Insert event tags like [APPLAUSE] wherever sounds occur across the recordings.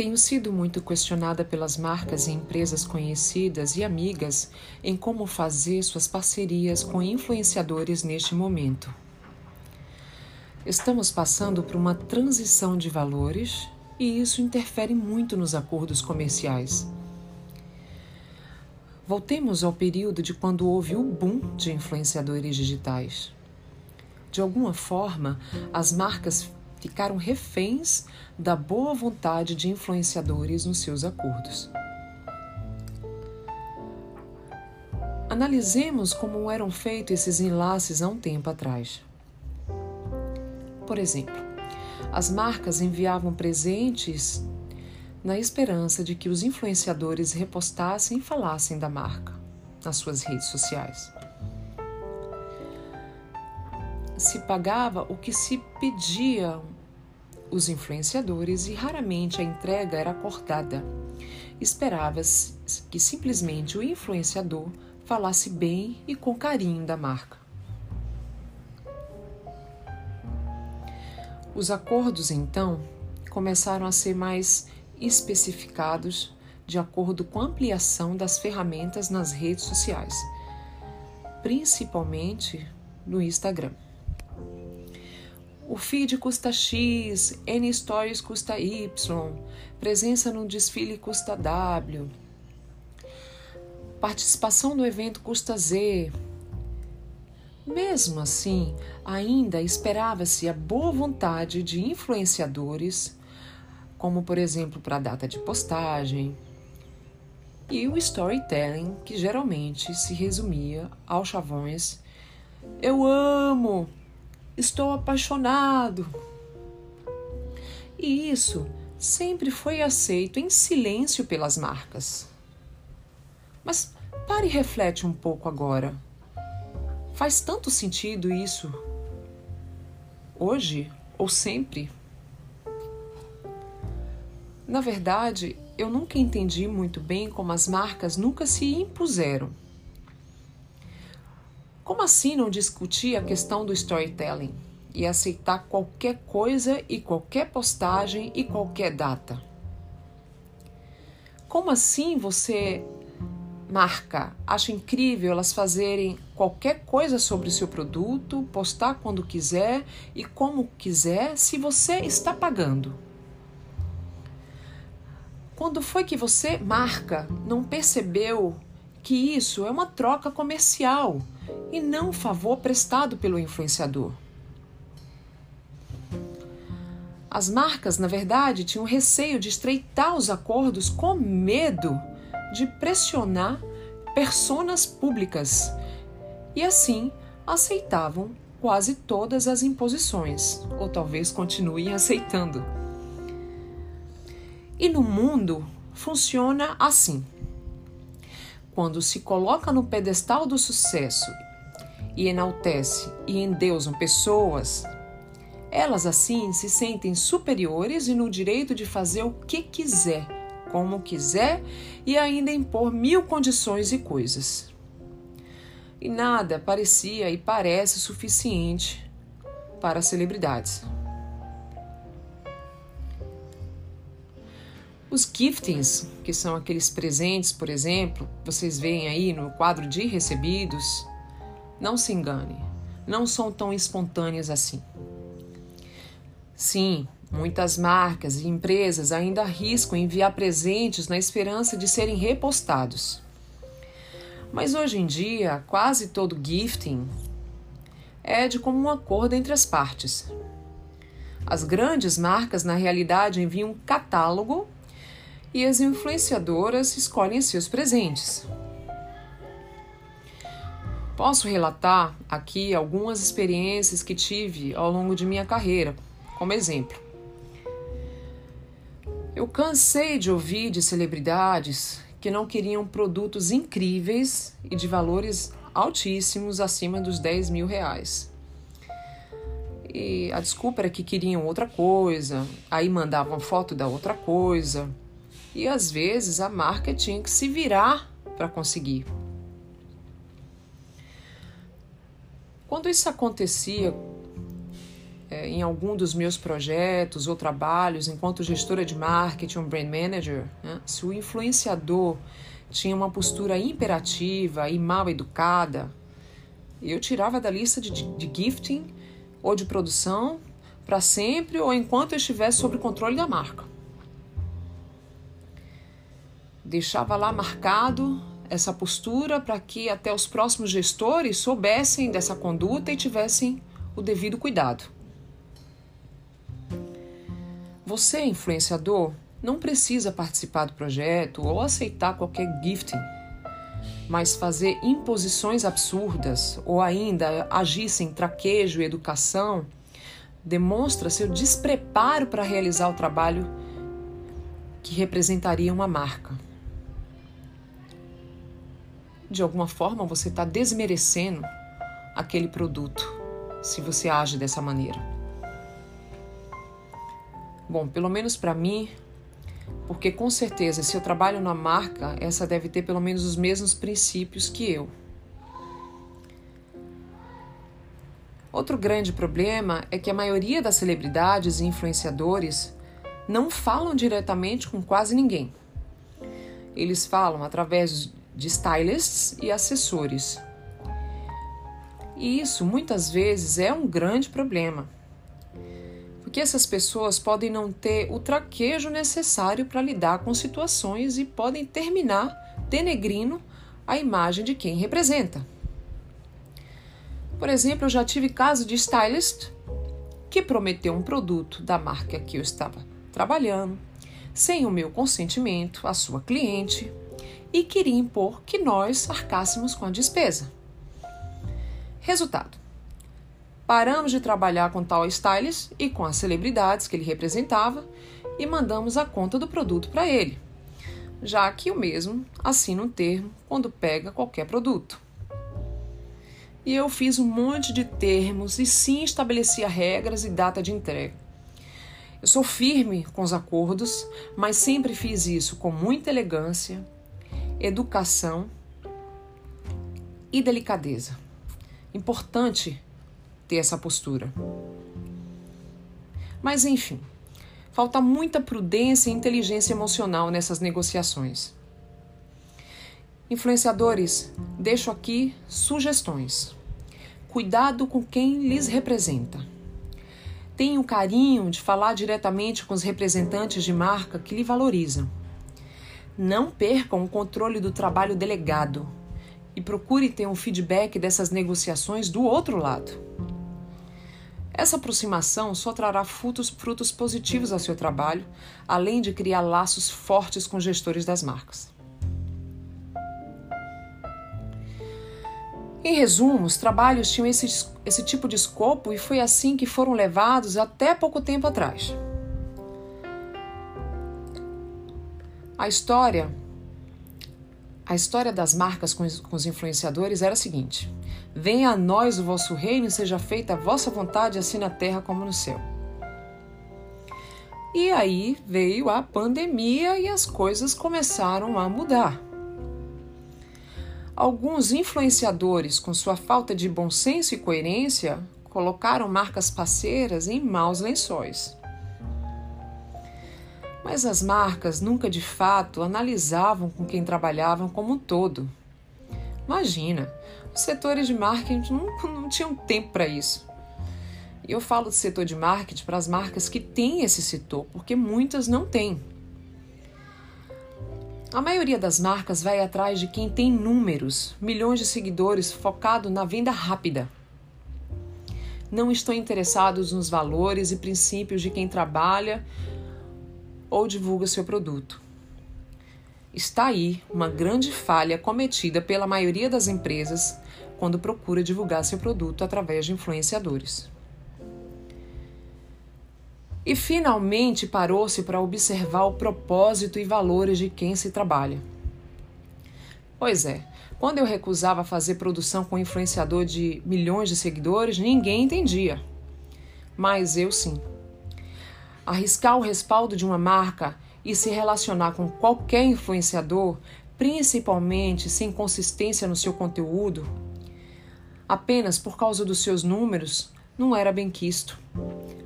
Tenho sido muito questionada pelas marcas e empresas conhecidas e amigas em como fazer suas parcerias com influenciadores neste momento. Estamos passando por uma transição de valores e isso interfere muito nos acordos comerciais. Voltemos ao período de quando houve o boom de influenciadores digitais. De alguma forma, as marcas ficaram reféns da boa vontade de influenciadores nos seus acordos. Analisemos como eram feitos esses enlaces há um tempo atrás. Por exemplo, as marcas enviavam presentes na esperança de que os influenciadores repostassem e falassem da marca nas suas redes sociais se pagava o que se pedia os influenciadores e raramente a entrega era acordada. Esperava-se que simplesmente o influenciador falasse bem e com carinho da marca. Os acordos, então, começaram a ser mais especificados de acordo com a ampliação das ferramentas nas redes sociais, principalmente no Instagram. O feed custa X, N Stories custa Y, presença no desfile custa W, participação no evento custa Z. Mesmo assim, ainda esperava-se a boa vontade de influenciadores, como por exemplo para a data de postagem, e o storytelling, que geralmente se resumia aos chavões: Eu amo! Estou apaixonado. E isso sempre foi aceito em silêncio pelas marcas. Mas pare e reflete um pouco agora. Faz tanto sentido isso hoje ou sempre? Na verdade, eu nunca entendi muito bem como as marcas nunca se impuseram. Como assim não discutir a questão do storytelling e aceitar qualquer coisa e qualquer postagem e qualquer data? Como assim você marca acha incrível elas fazerem qualquer coisa sobre o seu produto, postar quando quiser e como quiser, se você está pagando? Quando foi que você, marca, não percebeu que isso é uma troca comercial? e não favor prestado pelo influenciador. As marcas, na verdade, tinham receio de estreitar os acordos com medo de pressionar personas públicas e assim aceitavam quase todas as imposições, ou talvez continuem aceitando. E no mundo funciona assim. Quando se coloca no pedestal do sucesso e enaltece e endeusam pessoas, elas assim se sentem superiores e no direito de fazer o que quiser, como quiser e ainda impor mil condições e coisas. E nada parecia e parece suficiente para celebridades. Os giftings, que são aqueles presentes, por exemplo, vocês veem aí no quadro de recebidos, não se engane, não são tão espontâneas assim. Sim, muitas marcas e empresas ainda arriscam enviar presentes na esperança de serem repostados. Mas hoje em dia, quase todo gifting é de comum acordo entre as partes. As grandes marcas, na realidade, enviam um catálogo e as influenciadoras escolhem seus presentes. Posso relatar aqui algumas experiências que tive ao longo de minha carreira, como exemplo. Eu cansei de ouvir de celebridades que não queriam produtos incríveis e de valores altíssimos acima dos 10 mil reais. E a desculpa era que queriam outra coisa, aí mandavam foto da outra coisa, e às vezes a marca tinha que se virar para conseguir. Quando isso acontecia, é, em algum dos meus projetos ou trabalhos enquanto gestora de marketing ou brand manager, né, se o influenciador tinha uma postura imperativa e mal educada, eu tirava da lista de, de gifting ou de produção para sempre ou enquanto eu estivesse sob controle da marca. Deixava lá marcado essa postura para que até os próximos gestores soubessem dessa conduta e tivessem o devido cuidado. Você, influenciador, não precisa participar do projeto ou aceitar qualquer gifting, mas fazer imposições absurdas ou ainda agir sem traquejo e educação demonstra seu despreparo para realizar o trabalho que representaria uma marca. De alguma forma, você está desmerecendo aquele produto se você age dessa maneira. Bom, pelo menos para mim, porque com certeza, se eu trabalho na marca, essa deve ter pelo menos os mesmos princípios que eu. Outro grande problema é que a maioria das celebridades e influenciadores não falam diretamente com quase ninguém. Eles falam através de stylists e assessores. E isso muitas vezes é um grande problema, porque essas pessoas podem não ter o traquejo necessário para lidar com situações e podem terminar denegrindo a imagem de quem representa. Por exemplo, eu já tive caso de stylist que prometeu um produto da marca que eu estava trabalhando, sem o meu consentimento, à sua cliente, e queria impor que nós arcássemos com a despesa. Resultado: paramos de trabalhar com tal stylist e com as celebridades que ele representava e mandamos a conta do produto para ele, já que o mesmo assina um termo quando pega qualquer produto. E eu fiz um monte de termos e sim estabelecia regras e data de entrega. Eu sou firme com os acordos, mas sempre fiz isso com muita elegância, educação e delicadeza. Importante ter essa postura. Mas enfim, falta muita prudência e inteligência emocional nessas negociações. Influenciadores, deixo aqui sugestões. Cuidado com quem lhes representa. Tenha o carinho de falar diretamente com os representantes de marca que lhe valorizam. Não percam o controle do trabalho delegado e procure ter um feedback dessas negociações do outro lado. Essa aproximação só trará frutos, frutos positivos ao seu trabalho, além de criar laços fortes com gestores das marcas. Em resumo, os trabalhos tinham esse, esse tipo de escopo e foi assim que foram levados até pouco tempo atrás. A história a história das marcas com os, influenciadores era a seguinte: Venha a nós o vosso reino seja feita a vossa vontade, assim na terra como no céu. E aí veio a pandemia e as coisas começaram a mudar. Alguns influenciadores, com sua falta de bom senso e coerência, colocaram marcas parceiras em maus lençóis. Mas as marcas nunca de fato analisavam com quem trabalhavam como um todo. Imagina, os setores de marketing não, [LAUGHS] não tinham tempo para isso. E eu falo de setor de marketing para as marcas que têm esse setor, porque muitas não têm. A maioria das marcas vai atrás de quem tem números, milhões de seguidores focado na venda rápida. Não estão interessados nos valores e princípios de quem trabalha ou divulga seu produto. Está aí uma grande falha cometida pela maioria das empresas quando procura divulgar seu produto através de influenciadores. E finalmente parou-se para observar o propósito e valores de quem se trabalha. Pois é, quando eu recusava fazer produção com influenciador de milhões de seguidores, ninguém entendia. Mas eu sim. Arriscar o respaldo de uma marca e se relacionar com qualquer influenciador, principalmente sem consistência no seu conteúdo, apenas por causa dos seus números, não era bem quisto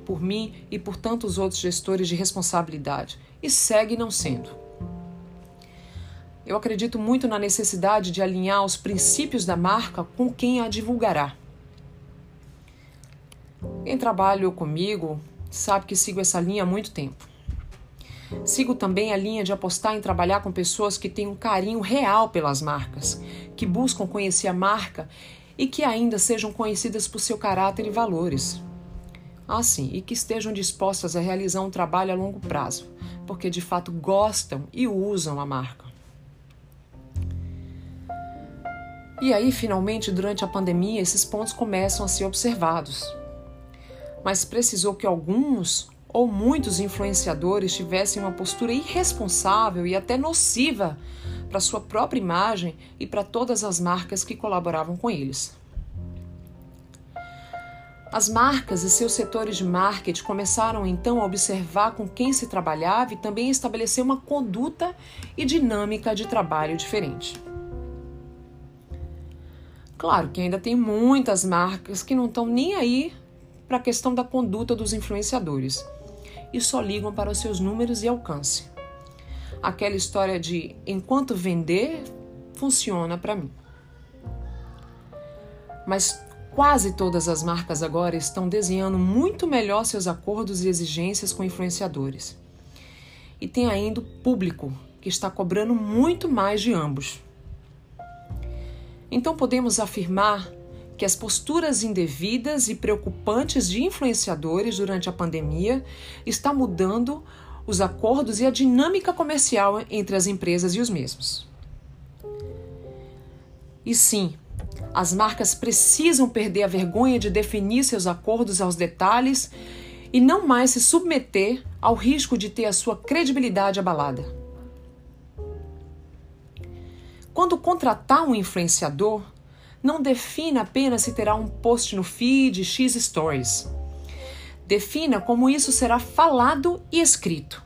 por mim e por tantos outros gestores de responsabilidade, e segue não sendo. Eu acredito muito na necessidade de alinhar os princípios da marca com quem a divulgará. Quem trabalha comigo sabe que sigo essa linha há muito tempo. Sigo também a linha de apostar em trabalhar com pessoas que têm um carinho real pelas marcas, que buscam conhecer a marca e que ainda sejam conhecidas por seu caráter e valores. Ah, sim, e que estejam dispostas a realizar um trabalho a longo prazo, porque de fato gostam e usam a marca. E aí, finalmente, durante a pandemia, esses pontos começam a ser observados. Mas precisou que alguns ou muitos influenciadores tivessem uma postura irresponsável e até nociva para sua própria imagem e para todas as marcas que colaboravam com eles. As marcas e seus setores de marketing começaram então a observar com quem se trabalhava e também estabelecer uma conduta e dinâmica de trabalho diferente. Claro que ainda tem muitas marcas que não estão nem aí para a questão da conduta dos influenciadores e só ligam para os seus números e alcance. Aquela história de enquanto vender funciona para mim. Mas quase todas as marcas agora estão desenhando muito melhor seus acordos e exigências com influenciadores. E tem ainda o público que está cobrando muito mais de ambos. Então podemos afirmar que as posturas indevidas e preocupantes de influenciadores durante a pandemia está mudando os acordos e a dinâmica comercial entre as empresas e os mesmos. E sim, as marcas precisam perder a vergonha de definir seus acordos aos detalhes e não mais se submeter ao risco de ter a sua credibilidade abalada. Quando contratar um influenciador, não defina apenas se terá um post no feed X Stories. Defina como isso será falado e escrito.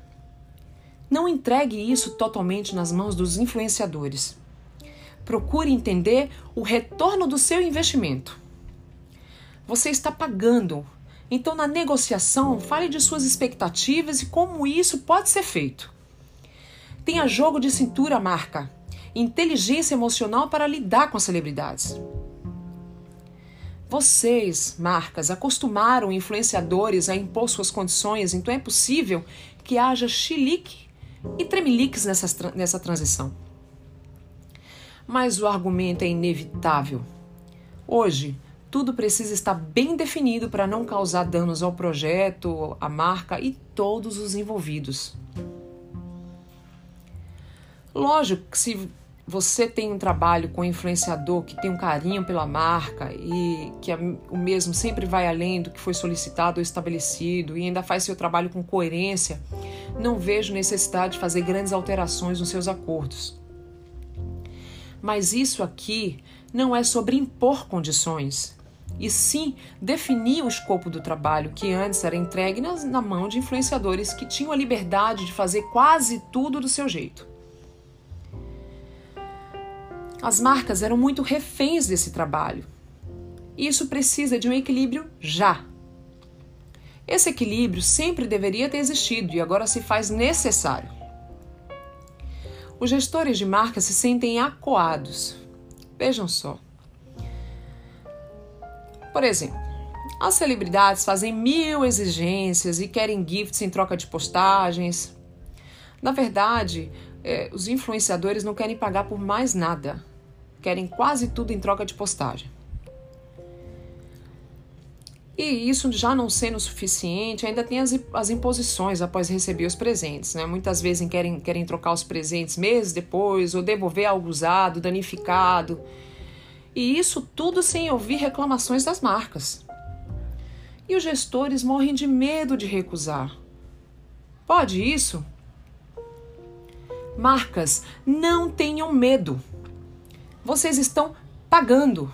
Não entregue isso totalmente nas mãos dos influenciadores. Procure entender o retorno do seu investimento. Você está pagando, então na negociação fale de suas expectativas e como isso pode ser feito. Tenha jogo de cintura marca inteligência emocional para lidar com as celebridades. Vocês, marcas, acostumaram influenciadores a impor suas condições, então é possível que haja chilique e tremeliques nessa, nessa transição. Mas o argumento é inevitável. Hoje, tudo precisa estar bem definido para não causar danos ao projeto, à marca e todos os envolvidos. Lógico que se você tem um trabalho com um influenciador que tem um carinho pela marca e que é o mesmo sempre vai além do que foi solicitado ou estabelecido e ainda faz seu trabalho com coerência, não vejo necessidade de fazer grandes alterações nos seus acordos. Mas isso aqui não é sobre impor condições, e sim definir o escopo do trabalho que antes era entregue na mão de influenciadores que tinham a liberdade de fazer quase tudo do seu jeito. As marcas eram muito reféns desse trabalho. Isso precisa de um equilíbrio já. Esse equilíbrio sempre deveria ter existido e agora se faz necessário. Os gestores de marca se sentem acuados. Vejam só. Por exemplo, as celebridades fazem mil exigências e querem gifts em troca de postagens. Na verdade, é, os influenciadores não querem pagar por mais nada querem quase tudo em troca de postagem. E isso já não sendo suficiente, ainda tem as, as imposições após receber os presentes. Né? Muitas vezes querem, querem trocar os presentes meses depois, ou devolver algo usado, danificado. E isso tudo sem ouvir reclamações das marcas. E os gestores morrem de medo de recusar. Pode isso? Marcas, não tenham medo. Vocês estão pagando.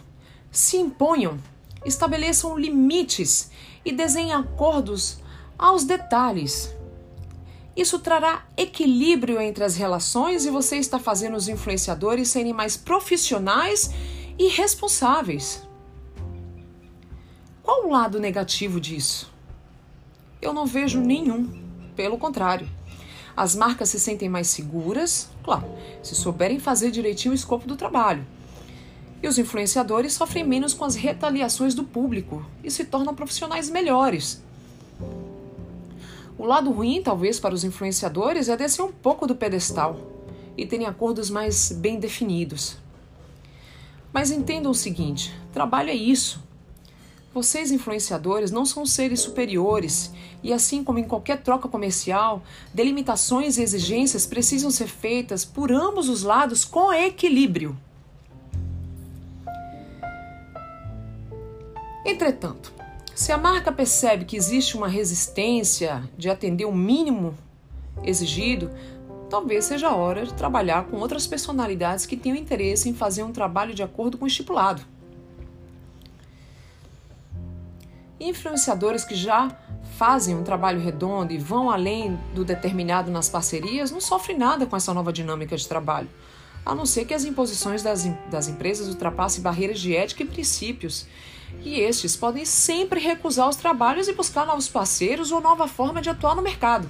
Se imponham, estabeleçam limites e desenhem acordos aos detalhes. Isso trará equilíbrio entre as relações e você está fazendo os influenciadores serem mais profissionais e responsáveis. Qual o lado negativo disso? Eu não vejo nenhum, pelo contrário. As marcas se sentem mais seguras, claro, se souberem fazer direitinho o escopo do trabalho. E os influenciadores sofrem menos com as retaliações do público e se tornam profissionais melhores. O lado ruim, talvez, para os influenciadores é descer um pouco do pedestal e terem acordos mais bem definidos. Mas entendam o seguinte: trabalho é isso. Vocês, influenciadores, não são seres superiores e, assim como em qualquer troca comercial, delimitações e exigências precisam ser feitas por ambos os lados com equilíbrio. Entretanto, se a marca percebe que existe uma resistência de atender o mínimo exigido, talvez seja a hora de trabalhar com outras personalidades que tenham interesse em fazer um trabalho de acordo com o estipulado. Influenciadores que já fazem um trabalho redondo e vão além do determinado nas parcerias não sofrem nada com essa nova dinâmica de trabalho, a não ser que as imposições das, das empresas ultrapassem barreiras de ética e princípios. E estes podem sempre recusar os trabalhos e buscar novos parceiros ou nova forma de atuar no mercado.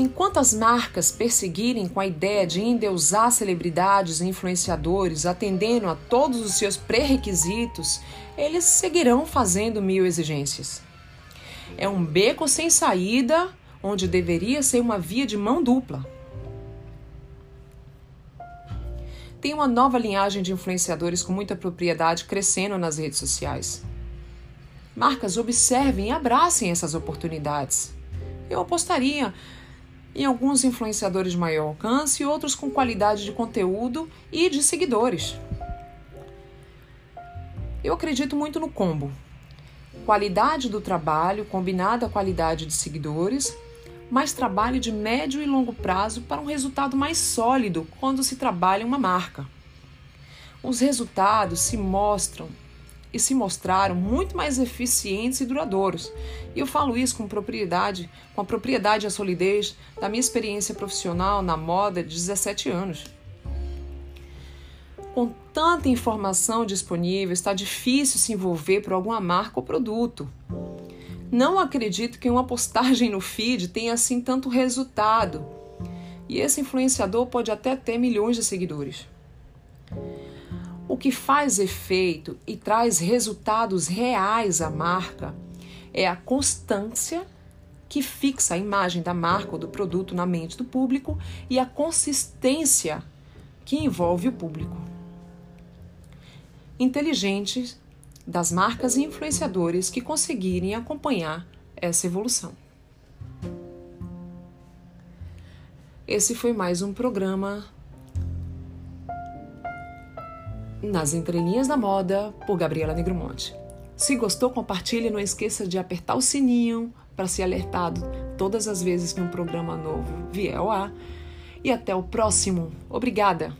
Enquanto as marcas perseguirem com a ideia de endeusar celebridades e influenciadores, atendendo a todos os seus pré-requisitos, eles seguirão fazendo mil exigências. É um beco sem saída, onde deveria ser uma via de mão dupla. Tem uma nova linhagem de influenciadores com muita propriedade crescendo nas redes sociais. Marcas observem e abracem essas oportunidades. Eu apostaria em alguns influenciadores de maior alcance e outros com qualidade de conteúdo e de seguidores. Eu acredito muito no combo. Qualidade do trabalho combinada à qualidade de seguidores, mais trabalho de médio e longo prazo para um resultado mais sólido quando se trabalha uma marca. Os resultados se mostram e se mostraram muito mais eficientes e duradouros. E eu falo isso com propriedade, com a propriedade e a solidez da minha experiência profissional na moda de 17 anos. Com tanta informação disponível, está difícil se envolver por alguma marca ou produto. Não acredito que uma postagem no feed tenha assim tanto resultado. E esse influenciador pode até ter milhões de seguidores. O que faz efeito e traz resultados reais à marca é a constância que fixa a imagem da marca ou do produto na mente do público e a consistência que envolve o público. Inteligentes das marcas e influenciadores que conseguirem acompanhar essa evolução. Esse foi mais um programa nas Entrelinhas da Moda, por Gabriela Negromonte. Se gostou, compartilhe. Não esqueça de apertar o sininho para ser alertado todas as vezes que um programa novo vier ao ar. E até o próximo. Obrigada!